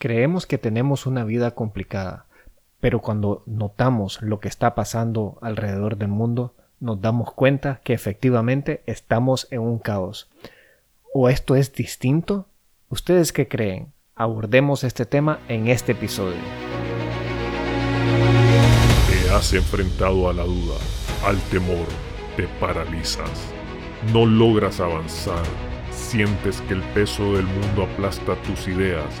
Creemos que tenemos una vida complicada, pero cuando notamos lo que está pasando alrededor del mundo, nos damos cuenta que efectivamente estamos en un caos. ¿O esto es distinto? ¿Ustedes qué creen? Abordemos este tema en este episodio. Te has enfrentado a la duda, al temor, te paralizas, no logras avanzar, sientes que el peso del mundo aplasta tus ideas,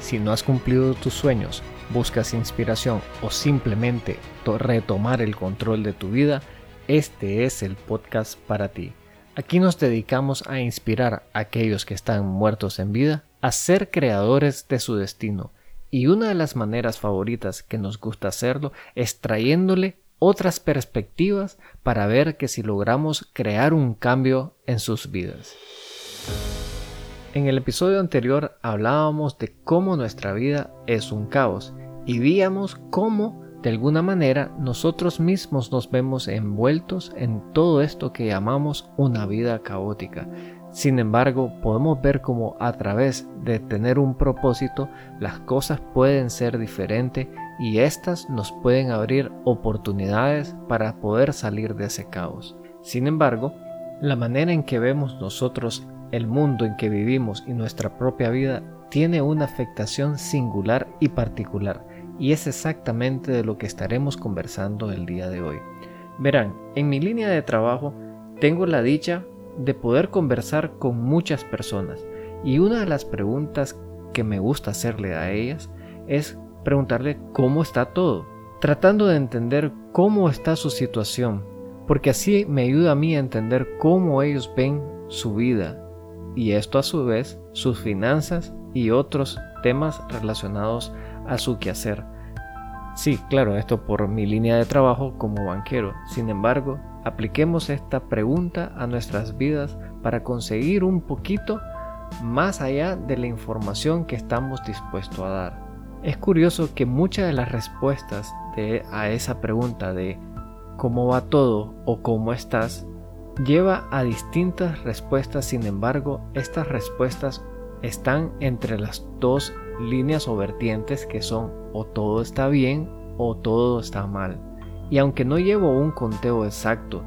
Si no has cumplido tus sueños, buscas inspiración o simplemente retomar el control de tu vida, este es el podcast para ti. Aquí nos dedicamos a inspirar a aquellos que están muertos en vida a ser creadores de su destino. Y una de las maneras favoritas que nos gusta hacerlo es trayéndole otras perspectivas para ver que si logramos crear un cambio en sus vidas. En el episodio anterior hablábamos de cómo nuestra vida es un caos y víamos cómo de alguna manera nosotros mismos nos vemos envueltos en todo esto que llamamos una vida caótica. Sin embargo, podemos ver cómo a través de tener un propósito las cosas pueden ser diferentes y éstas nos pueden abrir oportunidades para poder salir de ese caos. Sin embargo, la manera en que vemos nosotros el mundo en que vivimos y nuestra propia vida tiene una afectación singular y particular, y es exactamente de lo que estaremos conversando el día de hoy. Verán, en mi línea de trabajo tengo la dicha de poder conversar con muchas personas, y una de las preguntas que me gusta hacerle a ellas es preguntarle cómo está todo, tratando de entender cómo está su situación, porque así me ayuda a mí a entender cómo ellos ven su vida y esto a su vez sus finanzas y otros temas relacionados a su quehacer. Sí, claro, esto por mi línea de trabajo como banquero. Sin embargo, apliquemos esta pregunta a nuestras vidas para conseguir un poquito más allá de la información que estamos dispuestos a dar. Es curioso que muchas de las respuestas de, a esa pregunta de cómo va todo o cómo estás lleva a distintas respuestas, sin embargo, estas respuestas están entre las dos líneas o vertientes que son o todo está bien o todo está mal. Y aunque no llevo un conteo exacto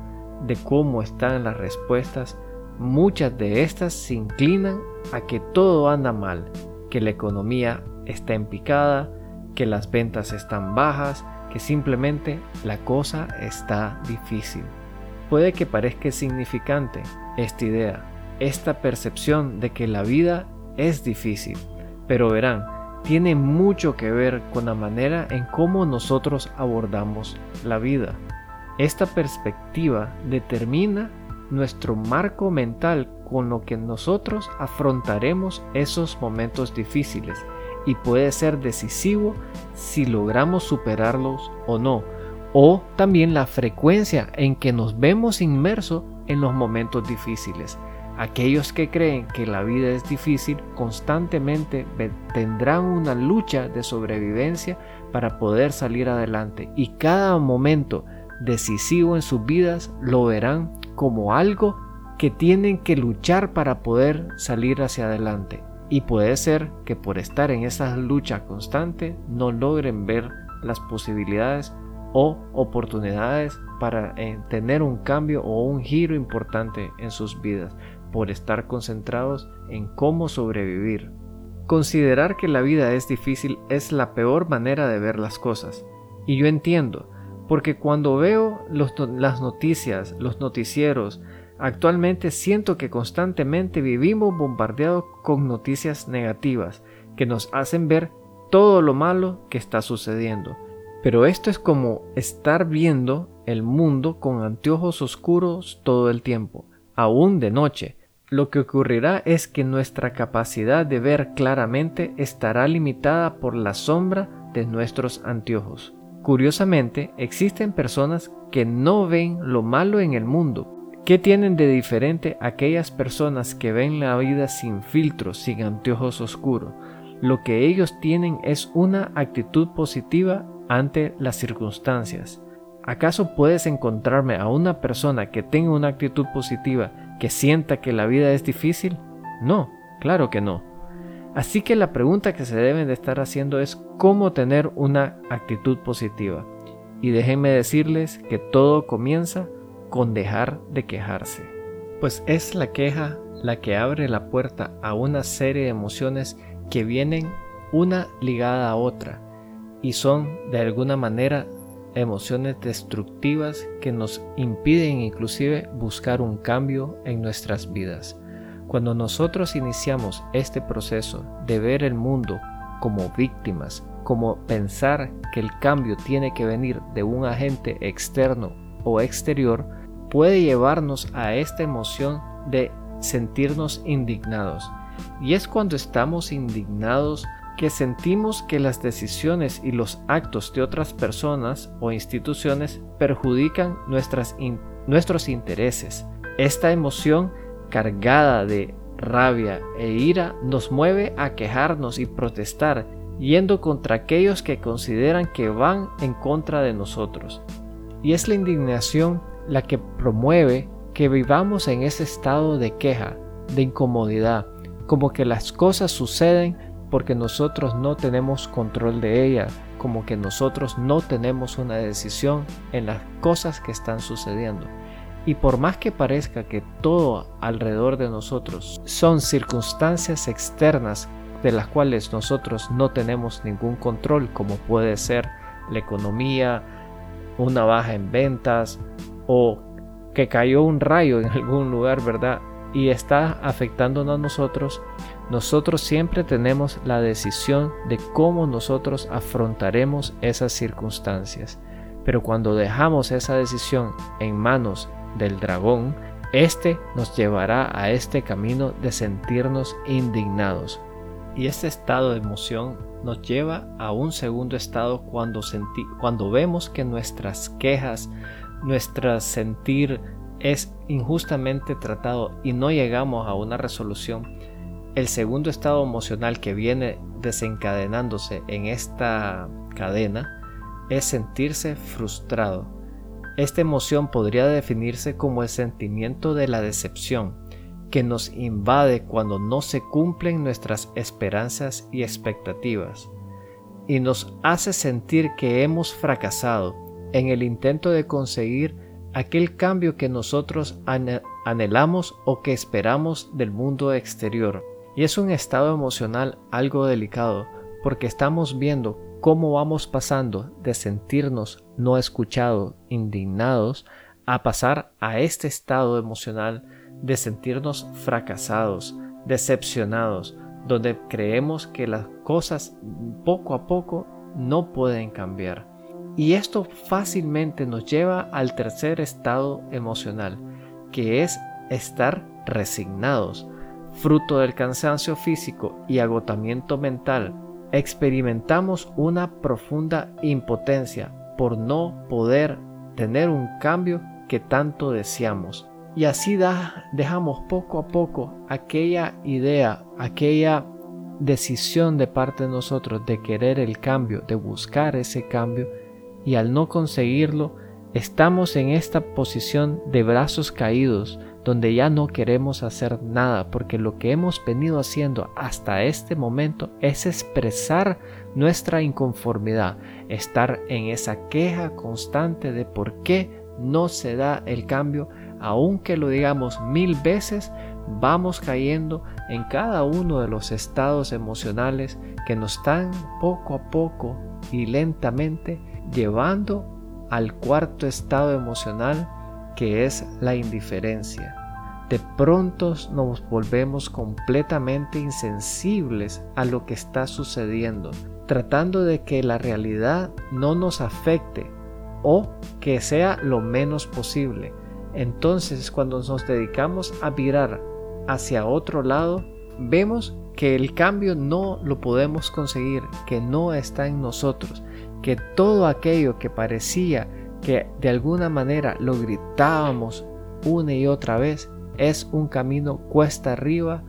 de cómo están las respuestas, muchas de estas se inclinan a que todo anda mal, que la economía está en picada, que las ventas están bajas, que simplemente la cosa está difícil. Puede que parezca significante esta idea, esta percepción de que la vida es difícil, pero verán, tiene mucho que ver con la manera en cómo nosotros abordamos la vida. Esta perspectiva determina nuestro marco mental con lo que nosotros afrontaremos esos momentos difíciles y puede ser decisivo si logramos superarlos o no o también la frecuencia en que nos vemos inmersos en los momentos difíciles. Aquellos que creen que la vida es difícil constantemente tendrán una lucha de sobrevivencia para poder salir adelante y cada momento decisivo en sus vidas lo verán como algo que tienen que luchar para poder salir hacia adelante. Y puede ser que por estar en esa lucha constante no logren ver las posibilidades o oportunidades para eh, tener un cambio o un giro importante en sus vidas por estar concentrados en cómo sobrevivir. Considerar que la vida es difícil es la peor manera de ver las cosas. Y yo entiendo, porque cuando veo las noticias, los noticieros, actualmente siento que constantemente vivimos bombardeados con noticias negativas que nos hacen ver todo lo malo que está sucediendo pero esto es como estar viendo el mundo con anteojos oscuros todo el tiempo, aún de noche. lo que ocurrirá es que nuestra capacidad de ver claramente estará limitada por la sombra de nuestros anteojos. Curiosamente, existen personas que no ven lo malo en el mundo. ¿Qué tienen de diferente aquellas personas que ven la vida sin filtros, sin anteojos oscuros? Lo que ellos tienen es una actitud positiva ante las circunstancias. ¿Acaso puedes encontrarme a una persona que tenga una actitud positiva, que sienta que la vida es difícil? No, claro que no. Así que la pregunta que se deben de estar haciendo es cómo tener una actitud positiva. Y déjenme decirles que todo comienza con dejar de quejarse. Pues es la queja la que abre la puerta a una serie de emociones que vienen una ligada a otra y son de alguna manera emociones destructivas que nos impiden inclusive buscar un cambio en nuestras vidas. Cuando nosotros iniciamos este proceso de ver el mundo como víctimas, como pensar que el cambio tiene que venir de un agente externo o exterior, puede llevarnos a esta emoción de sentirnos indignados. Y es cuando estamos indignados que sentimos que las decisiones y los actos de otras personas o instituciones perjudican nuestras nuestros intereses. Esta emoción cargada de rabia e ira nos mueve a quejarnos y protestar, yendo contra aquellos que consideran que van en contra de nosotros. Y es la indignación la que promueve que vivamos en ese estado de queja, de incomodidad, como que las cosas suceden porque nosotros no tenemos control de ellas, como que nosotros no tenemos una decisión en las cosas que están sucediendo. Y por más que parezca que todo alrededor de nosotros son circunstancias externas de las cuales nosotros no tenemos ningún control, como puede ser la economía, una baja en ventas o que cayó un rayo en algún lugar, ¿verdad? Y está afectándonos a nosotros, nosotros siempre tenemos la decisión de cómo nosotros afrontaremos esas circunstancias. Pero cuando dejamos esa decisión en manos del dragón, este nos llevará a este camino de sentirnos indignados. Y este estado de emoción nos lleva a un segundo estado cuando, cuando vemos que nuestras quejas, nuestro sentir es injustamente tratado y no llegamos a una resolución. El segundo estado emocional que viene desencadenándose en esta cadena es sentirse frustrado esta emoción podría definirse como el sentimiento de la decepción que nos invade cuando no se cumplen nuestras esperanzas y expectativas y nos hace sentir que hemos fracasado en el intento de conseguir aquel cambio que nosotros anhelamos o que esperamos del mundo exterior. Y es un estado emocional algo delicado porque estamos viendo cómo vamos pasando de sentirnos no escuchados, indignados, a pasar a este estado emocional de sentirnos fracasados, decepcionados, donde creemos que las cosas poco a poco no pueden cambiar. Y esto fácilmente nos lleva al tercer estado emocional, que es estar resignados, fruto del cansancio físico y agotamiento mental experimentamos una profunda impotencia por no poder tener un cambio que tanto deseamos. Y así dejamos poco a poco aquella idea, aquella decisión de parte de nosotros de querer el cambio, de buscar ese cambio, y al no conseguirlo, estamos en esta posición de brazos caídos, donde ya no queremos hacer nada, porque lo que hemos venido haciendo hasta este momento es expresar nuestra inconformidad, estar en esa queja constante de por qué no se da el cambio, aunque lo digamos mil veces, vamos cayendo en cada uno de los estados emocionales que nos están poco a poco y lentamente llevando al cuarto estado emocional que es la indiferencia. De pronto nos volvemos completamente insensibles a lo que está sucediendo, tratando de que la realidad no nos afecte o que sea lo menos posible. Entonces cuando nos dedicamos a mirar hacia otro lado, vemos que el cambio no lo podemos conseguir, que no está en nosotros, que todo aquello que parecía que de alguna manera lo gritábamos una y otra vez es un camino cuesta arriba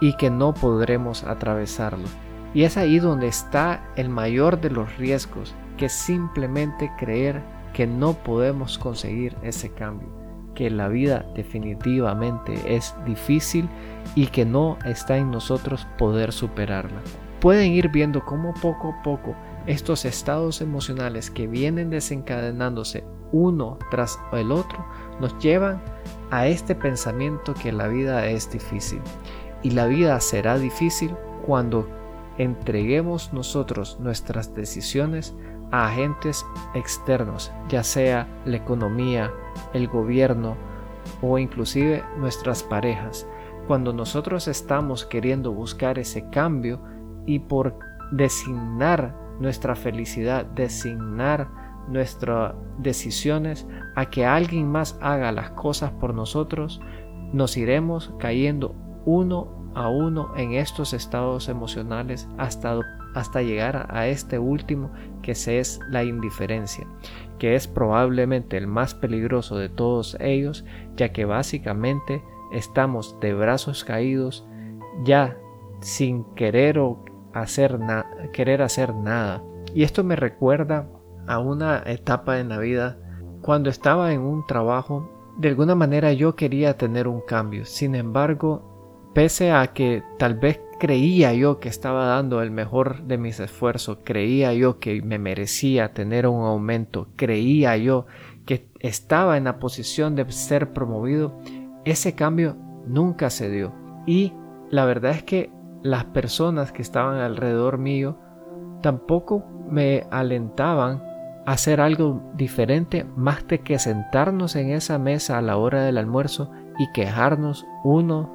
y que no podremos atravesarlo. Y es ahí donde está el mayor de los riesgos, que simplemente creer que no podemos conseguir ese cambio, que la vida definitivamente es difícil y que no está en nosotros poder superarla. Pueden ir viendo cómo poco a poco estos estados emocionales que vienen desencadenándose uno tras el otro nos llevan a este pensamiento que la vida es difícil. Y la vida será difícil cuando entreguemos nosotros nuestras decisiones a agentes externos, ya sea la economía, el gobierno o inclusive nuestras parejas. Cuando nosotros estamos queriendo buscar ese cambio y por designar nuestra felicidad, designar nuestras decisiones a que alguien más haga las cosas por nosotros, nos iremos cayendo uno a uno en estos estados emocionales hasta, hasta llegar a este último que es la indiferencia, que es probablemente el más peligroso de todos ellos, ya que básicamente estamos de brazos caídos ya sin querer o hacer querer hacer nada. Y esto me recuerda a una etapa en la vida cuando estaba en un trabajo. De alguna manera yo quería tener un cambio. Sin embargo, pese a que tal vez creía yo que estaba dando el mejor de mis esfuerzos, creía yo que me merecía tener un aumento, creía yo que estaba en la posición de ser promovido, ese cambio nunca se dio. Y la verdad es que las personas que estaban alrededor mío tampoco me alentaban a hacer algo diferente más de que sentarnos en esa mesa a la hora del almuerzo y quejarnos uno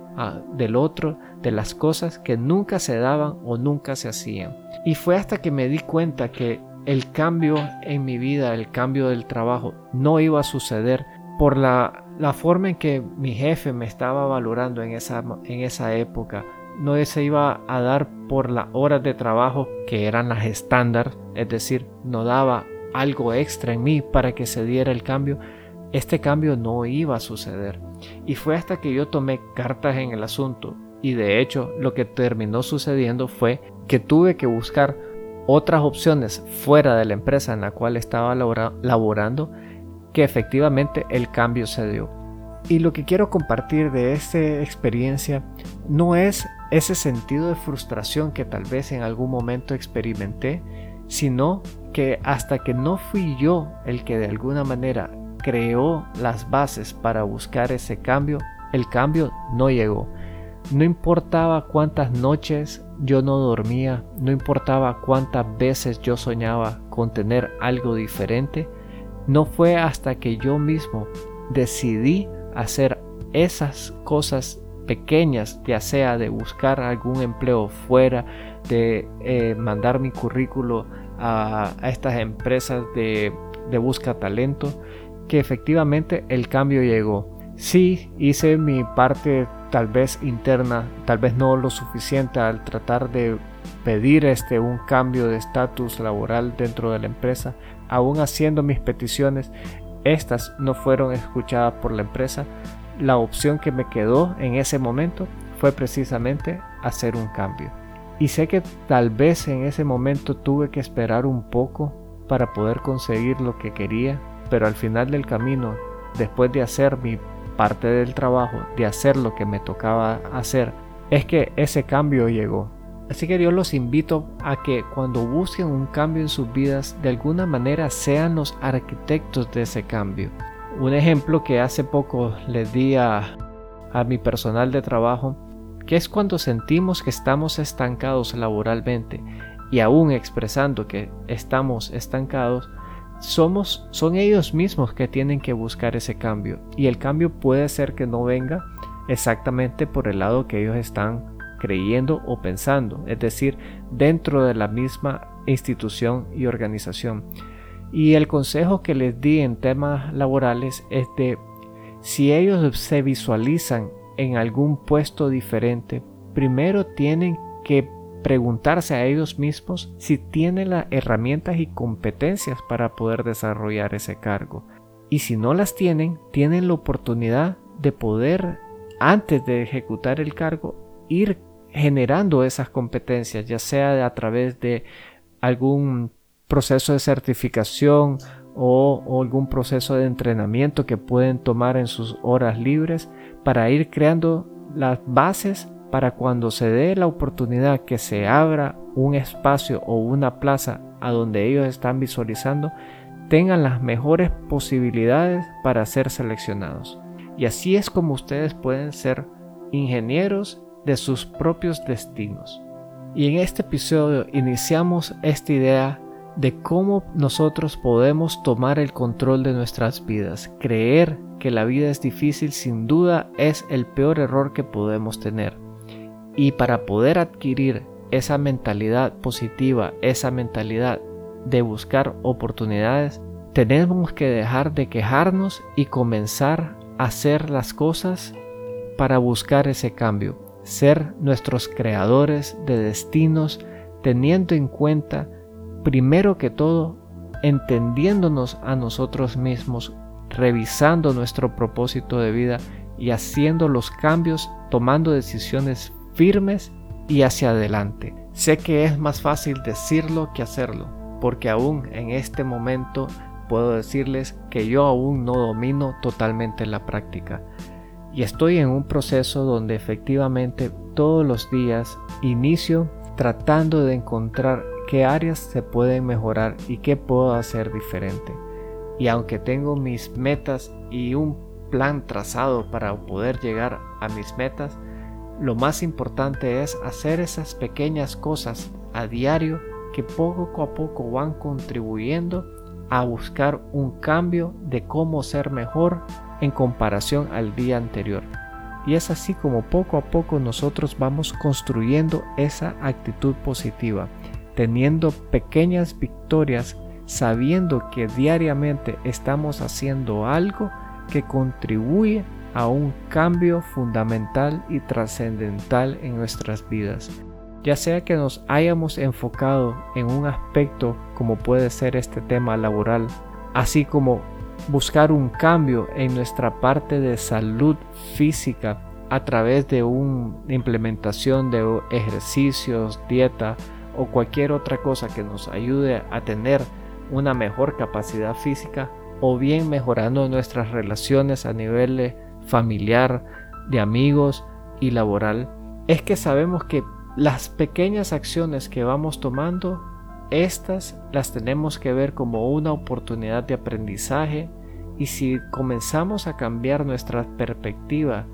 del otro de las cosas que nunca se daban o nunca se hacían. Y fue hasta que me di cuenta que el cambio en mi vida, el cambio del trabajo, no iba a suceder por la, la forma en que mi jefe me estaba valorando en esa, en esa época, no se iba a dar por las horas de trabajo que eran las estándar, es decir, no daba algo extra en mí para que se diera el cambio, este cambio no iba a suceder. Y fue hasta que yo tomé cartas en el asunto y de hecho lo que terminó sucediendo fue que tuve que buscar otras opciones fuera de la empresa en la cual estaba laborando que efectivamente el cambio se dio. Y lo que quiero compartir de esta experiencia no es ese sentido de frustración que tal vez en algún momento experimenté, sino que hasta que no fui yo el que de alguna manera creó las bases para buscar ese cambio, el cambio no llegó. No importaba cuántas noches yo no dormía, no importaba cuántas veces yo soñaba con tener algo diferente, no fue hasta que yo mismo decidí hacer esas cosas pequeñas, ya sea de buscar algún empleo fuera, de eh, mandar mi currículo a, estas empresas de, de busca talento, que efectivamente el cambio llegó. Sí, hice mi parte tal vez interna, tal vez no lo suficiente al tratar de pedir este un cambio de estatus laboral dentro de la empresa, aún haciendo mis peticiones, estas no fueron escuchadas por la empresa, la opción que me quedó en ese momento fue precisamente hacer un cambio. Y sé que tal vez en ese momento tuve que esperar un poco para poder conseguir lo que quería, pero al final del camino, después de hacer mi parte del trabajo, de hacer lo que me tocaba hacer, es que ese cambio llegó. Así que yo los invito a que cuando busquen un cambio en sus vidas, de alguna manera sean los arquitectos de ese cambio. Un ejemplo que hace poco les di a, mi personal de trabajo, que es cuando sentimos que estamos estancados laboralmente y aún expresando que estamos estancados, somos, son ellos mismos que tienen que buscar ese cambio. Y el cambio puede ser que no venga exactamente por el lado que ellos están creyendo o pensando, es decir, dentro de la misma institución y organización. Y el consejo que les di en temas laborales es de si ellos se visualizan en algún puesto diferente, primero tienen que preguntarse a ellos mismos si tienen las herramientas y competencias para poder desarrollar ese cargo. Y si no las tienen, tienen la oportunidad de poder, antes de ejecutar el cargo, ir generando esas competencias, ya sea a través de algún proceso de certificación o, algún proceso de entrenamiento que pueden tomar en sus horas libres para ir creando las bases para cuando se dé la oportunidad que se abra un espacio o una plaza a donde ellos están visualizando, tengan las mejores posibilidades para ser seleccionados. Y así es como ustedes pueden ser ingenieros de sus propios destinos. Y en este episodio iniciamos esta idea de cómo nosotros podemos tomar el control de nuestras vidas. Creer que la vida es difícil sin duda es el peor error que podemos tener. Y para poder adquirir esa mentalidad positiva, esa mentalidad de buscar oportunidades, tenemos que dejar de quejarnos y comenzar a hacer las cosas para buscar ese cambio, ser nuestros creadores de destinos, teniendo en cuenta, primero que todo, entendiéndonos a nosotros mismos, revisando nuestro propósito de vida y haciendo los cambios, tomando decisiones firmes y hacia adelante. Sé que es más fácil decirlo que hacerlo, porque aún en este momento puedo decirles que yo aún no domino totalmente la práctica. Y estoy en un proceso donde efectivamente todos los días inicio tratando de encontrar qué áreas se pueden mejorar y qué puedo hacer diferente. Y aunque tengo mis metas y un plan trazado para poder llegar a mis metas, lo más importante es hacer esas pequeñas cosas a diario que poco a poco van contribuyendo a buscar un cambio de cómo ser mejor en comparación al día anterior. Y es así como poco a poco nosotros vamos construyendo esa actitud positiva, teniendo pequeñas victorias, sabiendo que diariamente estamos haciendo algo que contribuye a un cambio fundamental y trascendental en nuestras vidas. Ya sea que nos hayamos enfocado en un aspecto como puede ser este tema laboral, así como buscar un cambio en nuestra parte de salud física a través de una implementación de ejercicios, dieta o cualquier otra cosa que nos ayude a tener una mejor capacidad física o bien mejorando nuestras relaciones a nivel familiar, de amigos y laboral, es que sabemos que las pequeñas acciones que vamos tomando, estas las tenemos que ver como una oportunidad de aprendizaje y si comenzamos a cambiar nuestra perspectiva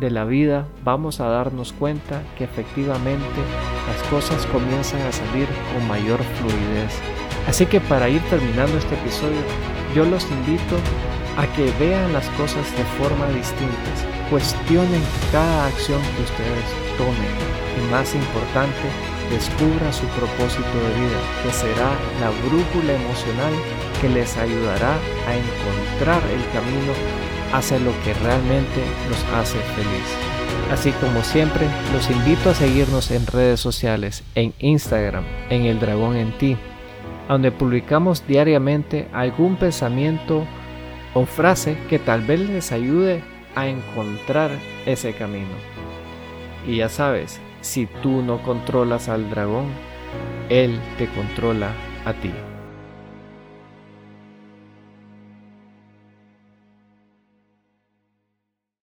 de la vida, vamos a darnos cuenta que efectivamente las cosas comienzan a salir con mayor fluidez. Así que para ir terminando este episodio, yo los invito a que vean las cosas de forma distinta, cuestionen cada acción que ustedes tomen y más importante, descubra su propósito de vida, que será la brújula emocional que les ayudará a encontrar el camino hacia lo que realmente los hace feliz. Así como siempre, los invito a seguirnos en redes sociales, en Instagram, en El Dragón en Ti, donde publicamos diariamente algún pensamiento o frase que tal vez les ayude a encontrar ese camino. Y ya sabes, si tú no controlas al dragón, él te controla a ti.